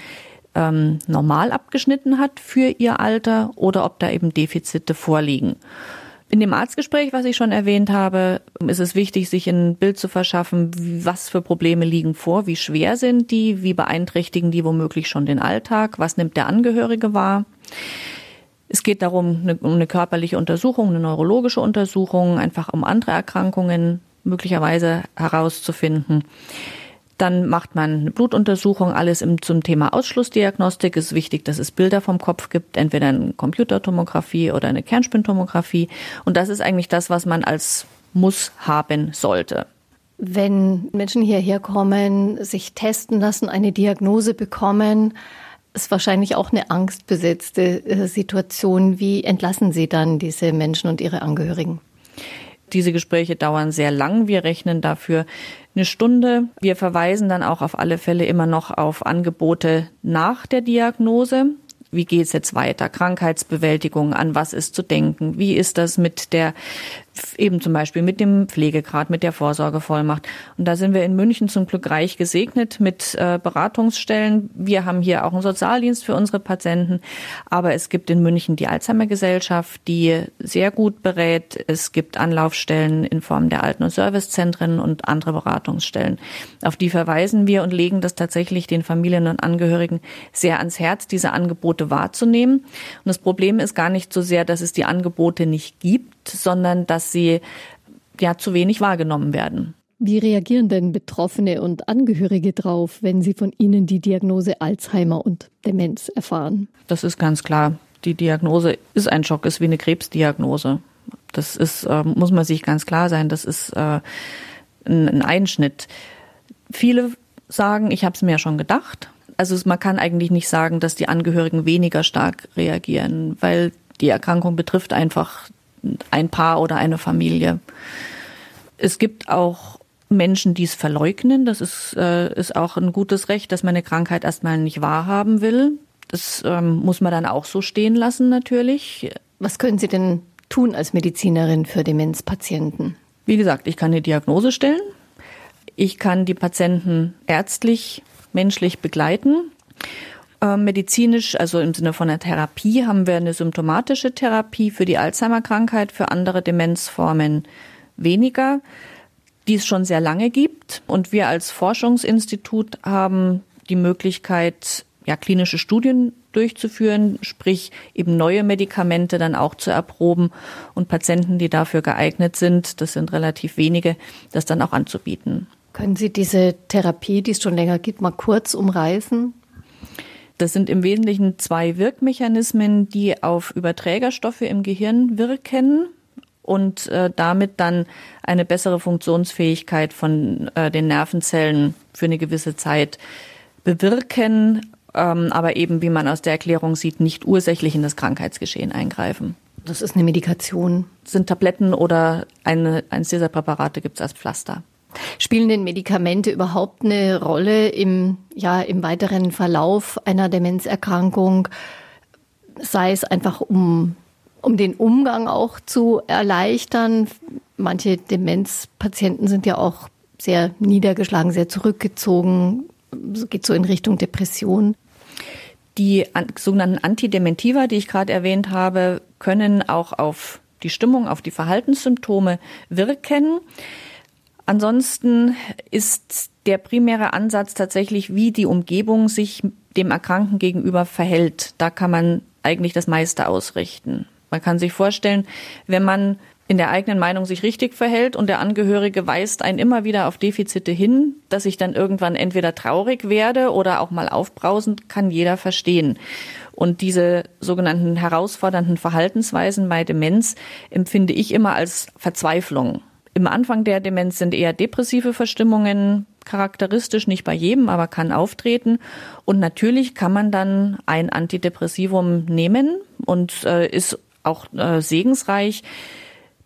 ähm, normal abgeschnitten hat für ihr Alter oder ob da eben Defizite vorliegen. In dem Arztgespräch, was ich schon erwähnt habe, ist es wichtig, sich ein Bild zu verschaffen, was für Probleme liegen vor, wie schwer sind die, wie beeinträchtigen die womöglich schon den Alltag, was nimmt der Angehörige wahr. Es geht darum, eine, um eine körperliche Untersuchung, eine neurologische Untersuchung, einfach um andere Erkrankungen möglicherweise herauszufinden. Dann macht man eine Blutuntersuchung, alles im, zum Thema Ausschlussdiagnostik. Es ist wichtig, dass es Bilder vom Kopf gibt, entweder eine Computertomographie oder eine Kernspintomographie. Und das ist eigentlich das, was man als Muss haben sollte. Wenn Menschen hierher kommen, sich testen lassen, eine Diagnose bekommen, ist wahrscheinlich auch eine angstbesetzte äh, Situation. Wie entlassen Sie dann diese Menschen und ihre Angehörigen? Diese Gespräche dauern sehr lang. Wir rechnen dafür eine Stunde. Wir verweisen dann auch auf alle Fälle immer noch auf Angebote nach der Diagnose wie geht's jetzt weiter? Krankheitsbewältigung, an was ist zu denken? Wie ist das mit der eben zum Beispiel mit dem Pflegegrad, mit der Vorsorgevollmacht. Und da sind wir in München zum Glück reich gesegnet mit äh, Beratungsstellen. Wir haben hier auch einen Sozialdienst für unsere Patienten, aber es gibt in München die Alzheimer Gesellschaft, die sehr gut berät. Es gibt Anlaufstellen in Form der Alten- und Servicezentren und andere Beratungsstellen. Auf die verweisen wir und legen das tatsächlich den Familien und Angehörigen sehr ans Herz, diese Angebote wahrzunehmen. Und das Problem ist gar nicht so sehr, dass es die Angebote nicht gibt, sondern dass sie ja zu wenig wahrgenommen werden. Wie reagieren denn Betroffene und Angehörige drauf, wenn sie von ihnen die Diagnose Alzheimer und Demenz erfahren? Das ist ganz klar. Die Diagnose ist ein Schock, ist wie eine Krebsdiagnose. Das ist, äh, muss man sich ganz klar sein, das ist äh, ein, ein Einschnitt. Viele sagen, ich habe es mir ja schon gedacht. Also man kann eigentlich nicht sagen, dass die Angehörigen weniger stark reagieren, weil die Erkrankung betrifft einfach ein Paar oder eine Familie. Es gibt auch Menschen, die es verleugnen. Das ist, äh, ist auch ein gutes Recht, dass man eine Krankheit erstmal nicht wahrhaben will. Das ähm, muss man dann auch so stehen lassen, natürlich. Was können Sie denn tun als Medizinerin für Demenzpatienten? Wie gesagt, ich kann eine Diagnose stellen. Ich kann die Patienten ärztlich, menschlich begleiten. Ähm, medizinisch, also im Sinne von der Therapie, haben wir eine symptomatische Therapie für die Alzheimer-Krankheit, für andere Demenzformen weniger, die es schon sehr lange gibt. Und wir als Forschungsinstitut haben die Möglichkeit, ja, klinische Studien durchzuführen, sprich eben neue Medikamente dann auch zu erproben und Patienten, die dafür geeignet sind, das sind relativ wenige, das dann auch anzubieten. Können Sie diese Therapie, die es schon länger gibt, mal kurz umreißen? Das sind im Wesentlichen zwei Wirkmechanismen, die auf Überträgerstoffe im Gehirn wirken und äh, damit dann eine bessere Funktionsfähigkeit von äh, den Nervenzellen für eine gewisse Zeit bewirken, ähm, aber eben, wie man aus der Erklärung sieht, nicht ursächlich in das Krankheitsgeschehen eingreifen. Das ist eine Medikation. Das sind Tabletten oder eine, eines dieser Präparate gibt es als Pflaster. Spielen denn Medikamente überhaupt eine Rolle im, ja, im weiteren Verlauf einer Demenzerkrankung? Sei es einfach um, um den Umgang auch zu erleichtern. Manche Demenzpatienten sind ja auch sehr niedergeschlagen, sehr zurückgezogen. Es geht so in Richtung Depression. Die sogenannten Antidementiva, die ich gerade erwähnt habe, können auch auf die Stimmung, auf die Verhaltenssymptome wirken. Ansonsten ist der primäre Ansatz tatsächlich, wie die Umgebung sich dem Erkrankten gegenüber verhält. Da kann man eigentlich das meiste ausrichten. Man kann sich vorstellen, wenn man in der eigenen Meinung sich richtig verhält und der Angehörige weist einen immer wieder auf Defizite hin, dass ich dann irgendwann entweder traurig werde oder auch mal aufbrausend, kann jeder verstehen. Und diese sogenannten herausfordernden Verhaltensweisen bei Demenz empfinde ich immer als Verzweiflung. Im Anfang der Demenz sind eher depressive Verstimmungen charakteristisch, nicht bei jedem, aber kann auftreten. Und natürlich kann man dann ein Antidepressivum nehmen und äh, ist auch äh, segensreich.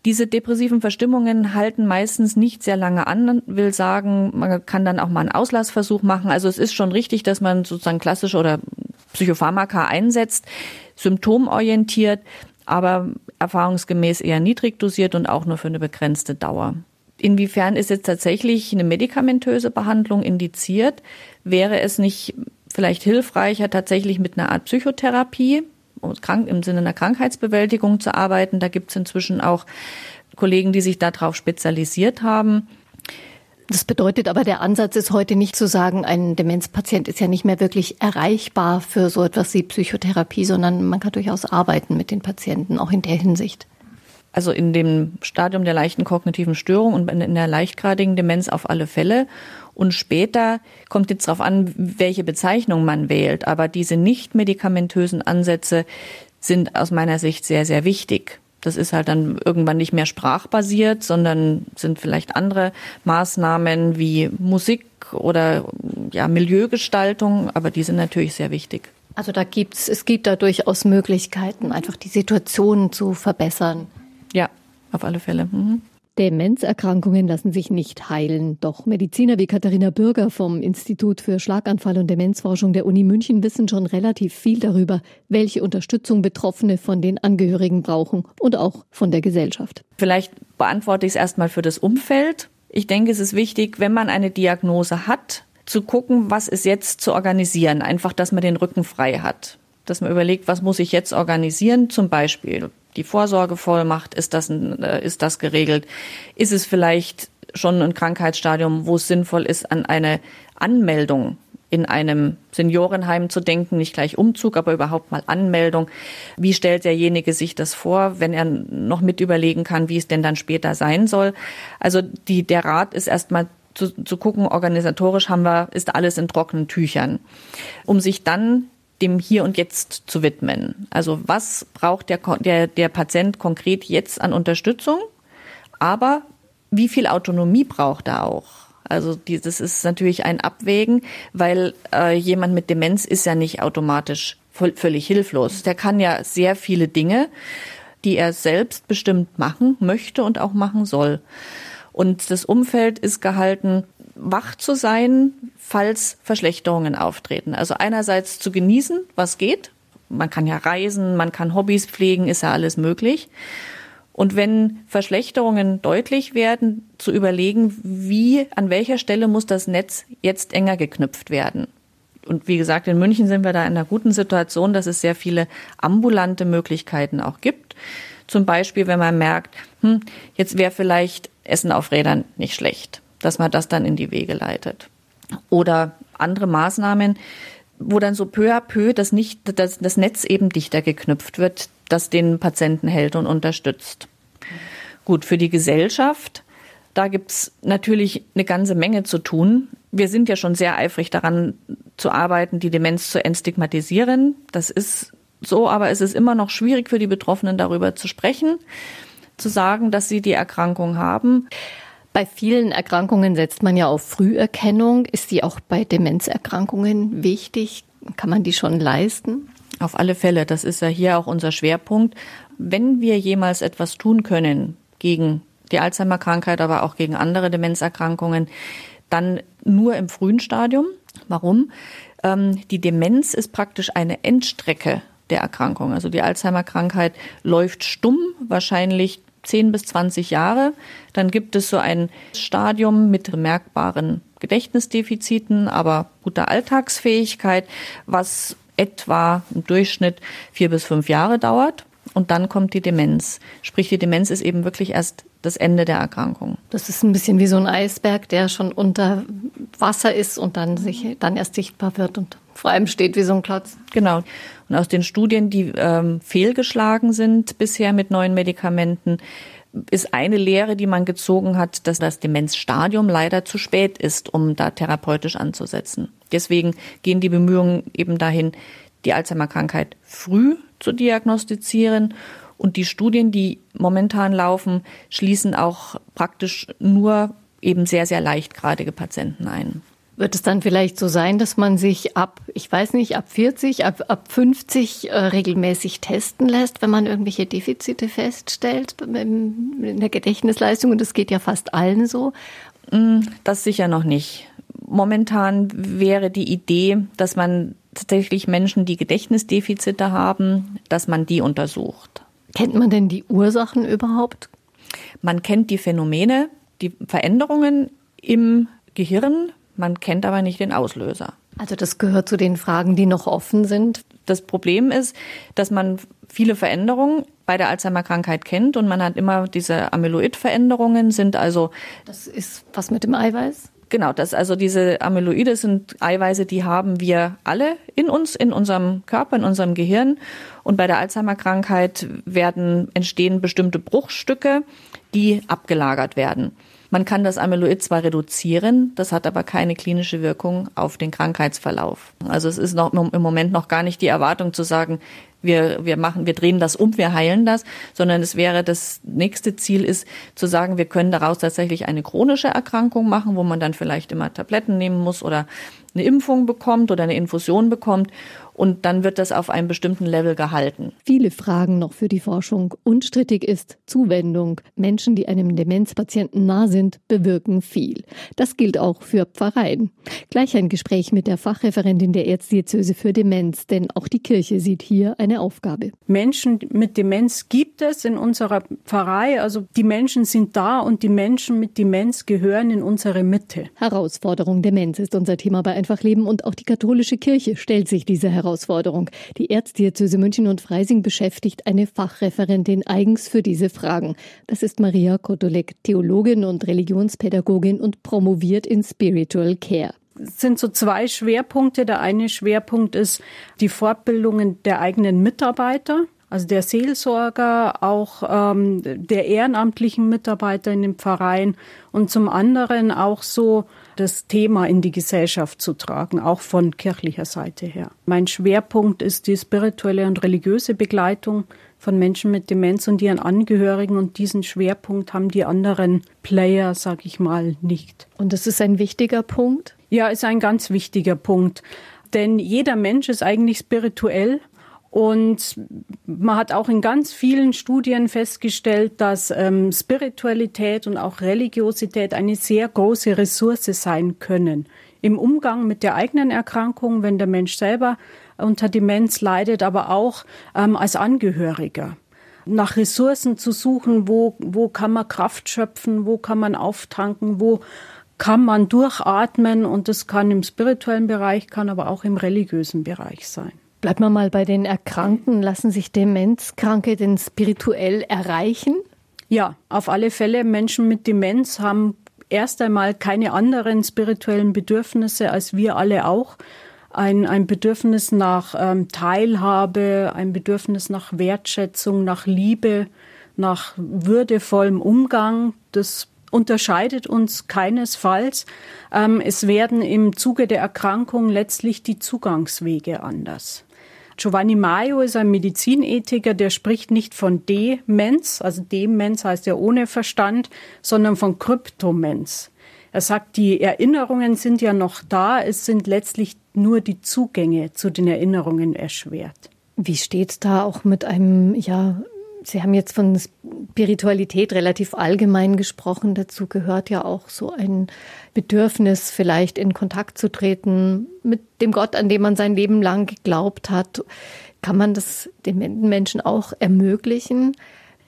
Diese depressiven Verstimmungen halten meistens nicht sehr lange an, will sagen, man kann dann auch mal einen Auslassversuch machen. Also es ist schon richtig, dass man sozusagen klassische oder Psychopharmaka einsetzt, symptomorientiert aber erfahrungsgemäß eher niedrig dosiert und auch nur für eine begrenzte Dauer. Inwiefern ist jetzt tatsächlich eine medikamentöse Behandlung indiziert? Wäre es nicht vielleicht hilfreicher, tatsächlich mit einer Art Psychotherapie im Sinne einer Krankheitsbewältigung zu arbeiten? Da gibt es inzwischen auch Kollegen, die sich darauf spezialisiert haben. Das bedeutet aber, der Ansatz ist heute nicht zu sagen, ein Demenzpatient ist ja nicht mehr wirklich erreichbar für so etwas wie Psychotherapie, sondern man kann durchaus arbeiten mit den Patienten, auch in der Hinsicht. Also in dem Stadium der leichten kognitiven Störung und in der leichtgradigen Demenz auf alle Fälle. Und später kommt jetzt darauf an, welche Bezeichnung man wählt. Aber diese nicht medikamentösen Ansätze sind aus meiner Sicht sehr, sehr wichtig. Das ist halt dann irgendwann nicht mehr sprachbasiert, sondern sind vielleicht andere Maßnahmen wie Musik oder ja, Milieugestaltung, aber die sind natürlich sehr wichtig. Also da gibt's, es gibt da durchaus Möglichkeiten, einfach die Situation zu verbessern. Ja, auf alle Fälle. Mhm. Demenzerkrankungen lassen sich nicht heilen. Doch Mediziner wie Katharina Bürger vom Institut für Schlaganfall und Demenzforschung der Uni München wissen schon relativ viel darüber, welche Unterstützung Betroffene von den Angehörigen brauchen und auch von der Gesellschaft. Vielleicht beantworte ich es erstmal für das Umfeld. Ich denke, es ist wichtig, wenn man eine Diagnose hat, zu gucken, was ist jetzt zu organisieren. Einfach, dass man den Rücken frei hat. Dass man überlegt, was muss ich jetzt organisieren? Zum Beispiel die Vorsorgevollmacht, ist das, äh, ist das geregelt? Ist es vielleicht schon ein Krankheitsstadium, wo es sinnvoll ist, an eine Anmeldung in einem Seniorenheim zu denken, nicht gleich Umzug, aber überhaupt mal Anmeldung. Wie stellt derjenige sich das vor, wenn er noch mit überlegen kann, wie es denn dann später sein soll? Also die, der Rat ist erstmal zu, zu gucken, organisatorisch haben wir, ist alles in trockenen Tüchern, um sich dann dem Hier und Jetzt zu widmen. Also was braucht der, der, der Patient konkret jetzt an Unterstützung? Aber wie viel Autonomie braucht er auch? Also die, das ist natürlich ein Abwägen, weil äh, jemand mit Demenz ist ja nicht automatisch völlig hilflos. Der kann ja sehr viele Dinge, die er selbst bestimmt machen möchte und auch machen soll. Und das Umfeld ist gehalten, wach zu sein, falls Verschlechterungen auftreten. Also einerseits zu genießen, was geht. Man kann ja reisen, man kann Hobbys pflegen, ist ja alles möglich. Und wenn Verschlechterungen deutlich werden, zu überlegen, wie, an welcher Stelle muss das Netz jetzt enger geknüpft werden. Und wie gesagt, in München sind wir da in einer guten Situation, dass es sehr viele ambulante Möglichkeiten auch gibt. Zum Beispiel, wenn man merkt, hm, jetzt wäre vielleicht Essen auf Rädern nicht schlecht dass man das dann in die Wege leitet. Oder andere Maßnahmen, wo dann so peu à peu das, nicht, das, das Netz eben dichter geknüpft wird, das den Patienten hält und unterstützt. Gut, für die Gesellschaft, da gibt's natürlich eine ganze Menge zu tun. Wir sind ja schon sehr eifrig daran zu arbeiten, die Demenz zu entstigmatisieren. Das ist so, aber es ist immer noch schwierig für die Betroffenen darüber zu sprechen. zu sagen, dass sie die Erkrankung haben. Bei vielen Erkrankungen setzt man ja auf Früherkennung. Ist die auch bei Demenzerkrankungen wichtig? Kann man die schon leisten? Auf alle Fälle. Das ist ja hier auch unser Schwerpunkt. Wenn wir jemals etwas tun können gegen die Alzheimer-Krankheit, aber auch gegen andere Demenzerkrankungen, dann nur im frühen Stadium. Warum? Ähm, die Demenz ist praktisch eine Endstrecke der Erkrankung. Also die Alzheimer-Krankheit läuft stumm, wahrscheinlich 10 bis 20 Jahre. Dann gibt es so ein Stadium mit bemerkbaren Gedächtnisdefiziten, aber guter Alltagsfähigkeit, was etwa im Durchschnitt vier bis fünf Jahre dauert. Und dann kommt die Demenz. Sprich, die Demenz ist eben wirklich erst das Ende der Erkrankung. Das ist ein bisschen wie so ein Eisberg, der schon unter Wasser ist und dann sich dann erst sichtbar wird und vor allem steht wie so ein Klotz. Genau. Und aus den Studien, die ähm, fehlgeschlagen sind bisher mit neuen Medikamenten, ist eine Lehre, die man gezogen hat, dass das Demenzstadium leider zu spät ist, um da therapeutisch anzusetzen. Deswegen gehen die Bemühungen eben dahin, die Alzheimer-Krankheit früh zu diagnostizieren und die Studien, die momentan laufen, schließen auch praktisch nur eben sehr, sehr leichtgradige Patienten ein. Wird es dann vielleicht so sein, dass man sich ab, ich weiß nicht, ab 40, ab, ab 50 äh, regelmäßig testen lässt, wenn man irgendwelche Defizite feststellt in der Gedächtnisleistung? Und das geht ja fast allen so. Mm, das sicher noch nicht. Momentan wäre die Idee, dass man tatsächlich Menschen, die Gedächtnisdefizite haben, dass man die untersucht. Kennt man denn die Ursachen überhaupt? Man kennt die Phänomene, die Veränderungen im Gehirn, man kennt aber nicht den Auslöser. Also das gehört zu den Fragen, die noch offen sind. Das Problem ist, dass man viele Veränderungen bei der Alzheimer-Krankheit kennt und man hat immer diese Amyloid-Veränderungen sind also. Das ist was mit dem Eiweiß? Genau, das also diese Amyloide sind Eiweiße, die haben wir alle in uns, in unserem Körper, in unserem Gehirn. Und bei der Alzheimer-Krankheit werden entstehen bestimmte Bruchstücke, die abgelagert werden. Man kann das Amyloid zwar reduzieren, das hat aber keine klinische Wirkung auf den Krankheitsverlauf. Also es ist noch im Moment noch gar nicht die Erwartung zu sagen, wir, wir machen, wir drehen das um, wir heilen das, sondern es wäre das nächste Ziel ist zu sagen, wir können daraus tatsächlich eine chronische Erkrankung machen, wo man dann vielleicht immer Tabletten nehmen muss oder eine Impfung bekommt oder eine Infusion bekommt und dann wird das auf einem bestimmten Level gehalten. Viele Fragen noch für die Forschung. Unstrittig ist Zuwendung. Menschen, die einem Demenzpatienten nah sind, bewirken viel. Das gilt auch für Pfarreien. Gleich ein Gespräch mit der Fachreferentin der Erzdiözese für Demenz, denn auch die Kirche sieht hier eine Aufgabe. Menschen mit Demenz gibt es in unserer Pfarrei. Also die Menschen sind da und die Menschen mit Demenz gehören in unsere Mitte. Herausforderung Demenz ist unser Thema bei Einfach Leben und auch die katholische Kirche stellt sich diese Herausforderung Herausforderung. Die Erzdiözese München und Freising beschäftigt eine Fachreferentin eigens für diese Fragen. Das ist Maria Kotolek, Theologin und Religionspädagogin und promoviert in Spiritual Care Es sind so zwei Schwerpunkte. Der eine Schwerpunkt ist die Fortbildungen der eigenen Mitarbeiter, also der Seelsorger, auch ähm, der ehrenamtlichen Mitarbeiter in den Pfarreien und zum anderen auch so das Thema in die Gesellschaft zu tragen, auch von kirchlicher Seite her. Mein Schwerpunkt ist die spirituelle und religiöse Begleitung von Menschen mit Demenz und ihren Angehörigen und diesen Schwerpunkt haben die anderen Player, sag ich mal, nicht. Und das ist ein wichtiger Punkt? Ja, ist ein ganz wichtiger Punkt. Denn jeder Mensch ist eigentlich spirituell und man hat auch in ganz vielen Studien festgestellt, dass ähm, Spiritualität und auch Religiosität eine sehr große Ressource sein können. Im Umgang mit der eigenen Erkrankung, wenn der Mensch selber unter Demenz leidet, aber auch ähm, als Angehöriger. Nach Ressourcen zu suchen, wo, wo kann man Kraft schöpfen, wo kann man auftanken, wo kann man durchatmen und das kann im spirituellen Bereich, kann aber auch im religiösen Bereich sein. Bleibt man mal bei den Erkrankten. Lassen sich Demenzkranke denn spirituell erreichen? Ja, auf alle Fälle. Menschen mit Demenz haben erst einmal keine anderen spirituellen Bedürfnisse als wir alle auch. Ein, ein Bedürfnis nach ähm, Teilhabe, ein Bedürfnis nach Wertschätzung, nach Liebe, nach würdevollem Umgang. Das unterscheidet uns keinesfalls. Ähm, es werden im Zuge der Erkrankung letztlich die Zugangswege anders. Giovanni Maio ist ein Medizinethiker, der spricht nicht von Demenz, also Demenz heißt ja ohne Verstand, sondern von Kryptomenz. Er sagt, die Erinnerungen sind ja noch da, es sind letztlich nur die Zugänge zu den Erinnerungen erschwert. Wie steht's da auch mit einem, ja, Sie haben jetzt von Spiritualität relativ allgemein gesprochen. Dazu gehört ja auch so ein Bedürfnis, vielleicht in Kontakt zu treten mit dem Gott, an dem man sein Leben lang geglaubt hat. Kann man das den Menschen auch ermöglichen?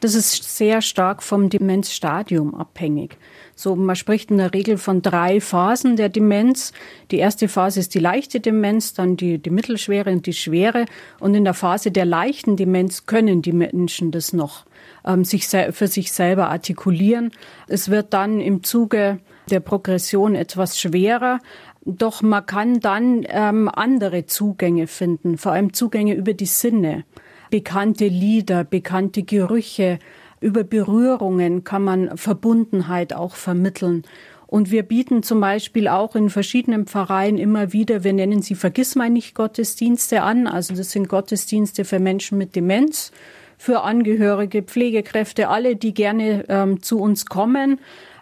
Das ist sehr stark vom Demenzstadium abhängig. So, man spricht in der Regel von drei Phasen der Demenz. Die erste Phase ist die leichte Demenz, dann die, die mittelschwere und die schwere. Und in der Phase der leichten Demenz können die Menschen das noch ähm, sich für sich selber artikulieren. Es wird dann im Zuge der Progression etwas schwerer. Doch man kann dann ähm, andere Zugänge finden, vor allem Zugänge über die Sinne bekannte Lieder, bekannte Gerüche, über Berührungen kann man Verbundenheit auch vermitteln. Und wir bieten zum Beispiel auch in verschiedenen Pfarreien immer wieder, wir nennen sie Vergissmeinnicht-Gottesdienste an. Also das sind Gottesdienste für Menschen mit Demenz, für Angehörige, Pflegekräfte, alle, die gerne ähm, zu uns kommen.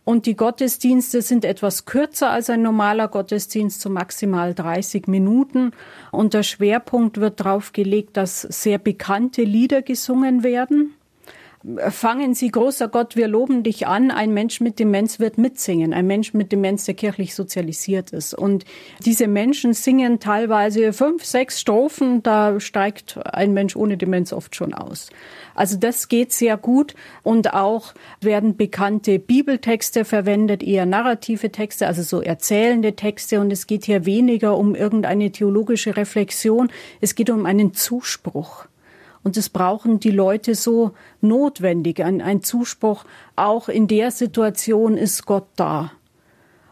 Und die Gottesdienste sind etwas kürzer als ein normaler Gottesdienst, so maximal 30 Minuten. Und der Schwerpunkt wird darauf gelegt, dass sehr bekannte Lieder gesungen werden fangen Sie, großer Gott, wir loben dich an. Ein Mensch mit Demenz wird mitsingen. Ein Mensch mit Demenz, der kirchlich sozialisiert ist. Und diese Menschen singen teilweise fünf, sechs Strophen. Da steigt ein Mensch ohne Demenz oft schon aus. Also das geht sehr gut. Und auch werden bekannte Bibeltexte verwendet, eher narrative Texte, also so erzählende Texte. Und es geht hier weniger um irgendeine theologische Reflexion. Es geht um einen Zuspruch. Und das brauchen die Leute so notwendig. Ein, ein Zuspruch, auch in der Situation ist Gott da.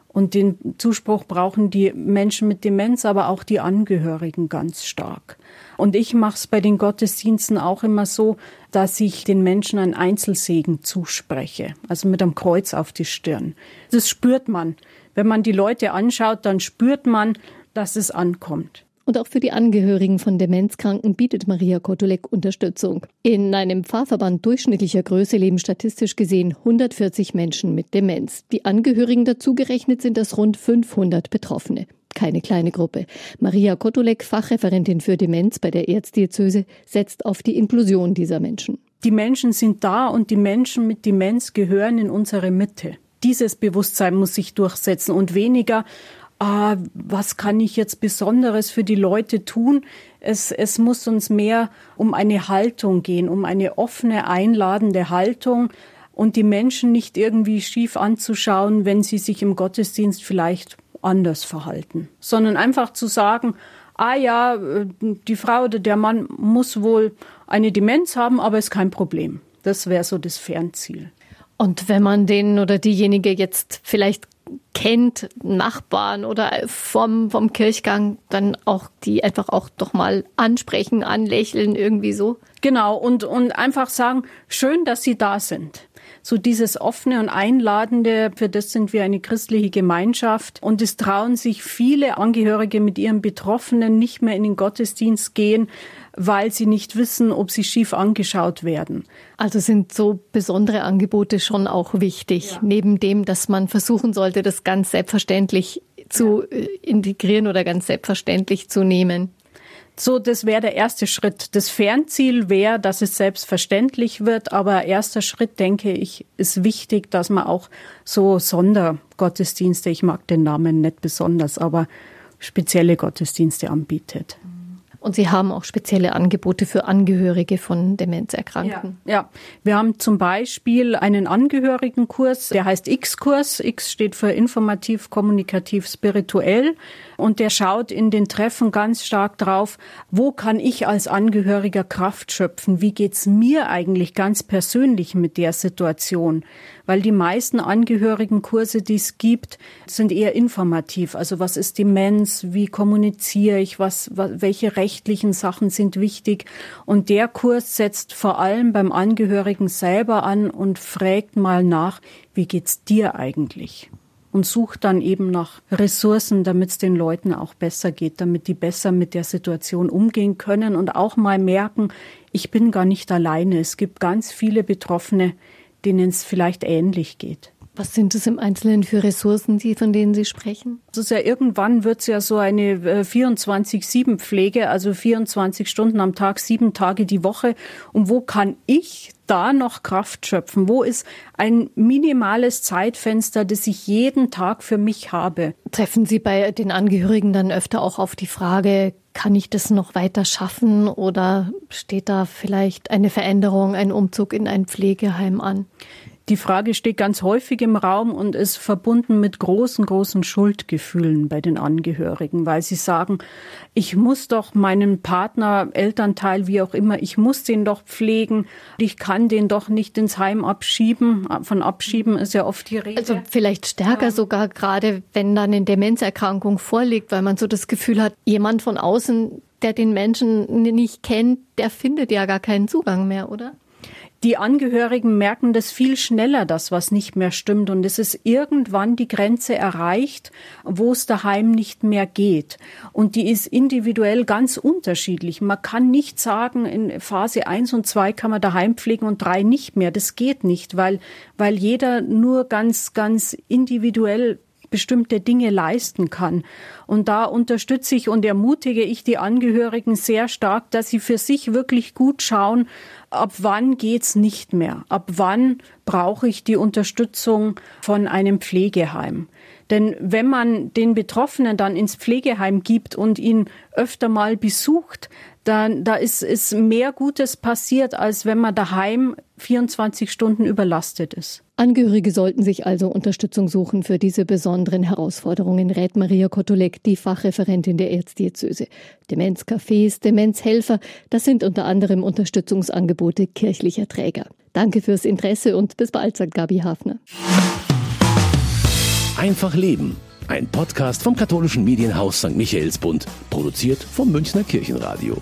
Und den Zuspruch brauchen die Menschen mit Demenz, aber auch die Angehörigen ganz stark. Und ich mache es bei den Gottesdiensten auch immer so, dass ich den Menschen einen Einzelsegen zuspreche, also mit einem Kreuz auf die Stirn. Das spürt man. Wenn man die Leute anschaut, dann spürt man, dass es ankommt. Und auch für die Angehörigen von Demenzkranken bietet Maria Kotulek Unterstützung. In einem Pfarrverband durchschnittlicher Größe leben statistisch gesehen 140 Menschen mit Demenz. Die Angehörigen dazu gerechnet sind das rund 500 Betroffene. Keine kleine Gruppe. Maria Kotulek, Fachreferentin für Demenz bei der Erzdiözese, setzt auf die Inklusion dieser Menschen. Die Menschen sind da und die Menschen mit Demenz gehören in unsere Mitte. Dieses Bewusstsein muss sich durchsetzen und weniger ah, was kann ich jetzt Besonderes für die Leute tun? Es, es muss uns mehr um eine Haltung gehen, um eine offene, einladende Haltung und die Menschen nicht irgendwie schief anzuschauen, wenn sie sich im Gottesdienst vielleicht anders verhalten, sondern einfach zu sagen, ah ja, die Frau oder der Mann muss wohl eine Demenz haben, aber ist kein Problem. Das wäre so das Fernziel. Und wenn man den oder diejenige jetzt vielleicht kennt, Nachbarn oder vom, vom Kirchgang, dann auch die einfach auch doch mal ansprechen, anlächeln, irgendwie so. Genau, und, und einfach sagen, schön, dass Sie da sind. So dieses offene und einladende, für das sind wir eine christliche Gemeinschaft. Und es trauen sich viele Angehörige mit ihren Betroffenen nicht mehr in den Gottesdienst gehen, weil sie nicht wissen, ob sie schief angeschaut werden. Also sind so besondere Angebote schon auch wichtig, ja. neben dem, dass man versuchen sollte, das ganz selbstverständlich zu. Äh, integrieren oder ganz selbstverständlich zu nehmen. So, das wäre der erste Schritt. Das Fernziel wäre, dass es selbstverständlich wird, aber erster Schritt, denke ich, ist wichtig, dass man auch so Sondergottesdienste, ich mag den Namen nicht besonders, aber spezielle Gottesdienste anbietet. Und Sie haben auch spezielle Angebote für Angehörige von Demenzerkrankten. Ja, ja. wir haben zum Beispiel einen Angehörigenkurs, der heißt X-Kurs. X steht für informativ, kommunikativ, spirituell. Und der schaut in den Treffen ganz stark drauf, wo kann ich als Angehöriger Kraft schöpfen? Wie geht's mir eigentlich ganz persönlich mit der Situation? Weil die meisten Angehörigenkurse, die es gibt, sind eher informativ. Also was ist Demenz? Wie kommuniziere ich? Was, welche rechtlichen Sachen sind wichtig? Und der Kurs setzt vor allem beim Angehörigen selber an und fragt mal nach, wie geht's dir eigentlich? und sucht dann eben nach Ressourcen, damit es den Leuten auch besser geht, damit die besser mit der Situation umgehen können und auch mal merken, ich bin gar nicht alleine. Es gibt ganz viele Betroffene, denen es vielleicht ähnlich geht. Was sind es im Einzelnen für Ressourcen, die, von denen Sie sprechen? Das ist ja irgendwann wird es ja so eine 24-7-Pflege, äh, also 24 Stunden am Tag, sieben Tage die Woche. Und wo kann ich da noch Kraft schöpfen? Wo ist ein minimales Zeitfenster, das ich jeden Tag für mich habe? Treffen Sie bei den Angehörigen dann öfter auch auf die Frage, kann ich das noch weiter schaffen oder steht da vielleicht eine Veränderung, ein Umzug in ein Pflegeheim an? Die Frage steht ganz häufig im Raum und ist verbunden mit großen, großen Schuldgefühlen bei den Angehörigen, weil sie sagen, ich muss doch meinen Partner, Elternteil, wie auch immer, ich muss den doch pflegen. Ich kann den doch nicht ins Heim abschieben. Von abschieben ist ja oft die Rede. Also vielleicht stärker ja. sogar gerade, wenn dann eine Demenzerkrankung vorliegt, weil man so das Gefühl hat, jemand von außen, der den Menschen nicht kennt, der findet ja gar keinen Zugang mehr, oder? Die Angehörigen merken das viel schneller, das, was nicht mehr stimmt. Und es ist irgendwann die Grenze erreicht, wo es daheim nicht mehr geht. Und die ist individuell ganz unterschiedlich. Man kann nicht sagen, in Phase 1 und 2 kann man daheim pflegen und 3 nicht mehr. Das geht nicht, weil, weil jeder nur ganz, ganz individuell bestimmte Dinge leisten kann. Und da unterstütze ich und ermutige ich die Angehörigen sehr stark, dass sie für sich wirklich gut schauen, ab wann geht's nicht mehr? Ab wann brauche ich die Unterstützung von einem Pflegeheim? Denn wenn man den Betroffenen dann ins Pflegeheim gibt und ihn öfter mal besucht, dann da ist, ist mehr Gutes passiert, als wenn man daheim 24 Stunden überlastet ist. Angehörige sollten sich also Unterstützung suchen für diese besonderen Herausforderungen, rät Maria Kotulek, die Fachreferentin der Erzdiözese. Demenzcafés, Demenzhelfer, das sind unter anderem Unterstützungsangebote kirchlicher Träger. Danke fürs Interesse und bis bald, sagt Gabi Hafner. Einfach Leben. Ein Podcast vom katholischen Medienhaus St. Michaelsbund, produziert vom Münchner Kirchenradio.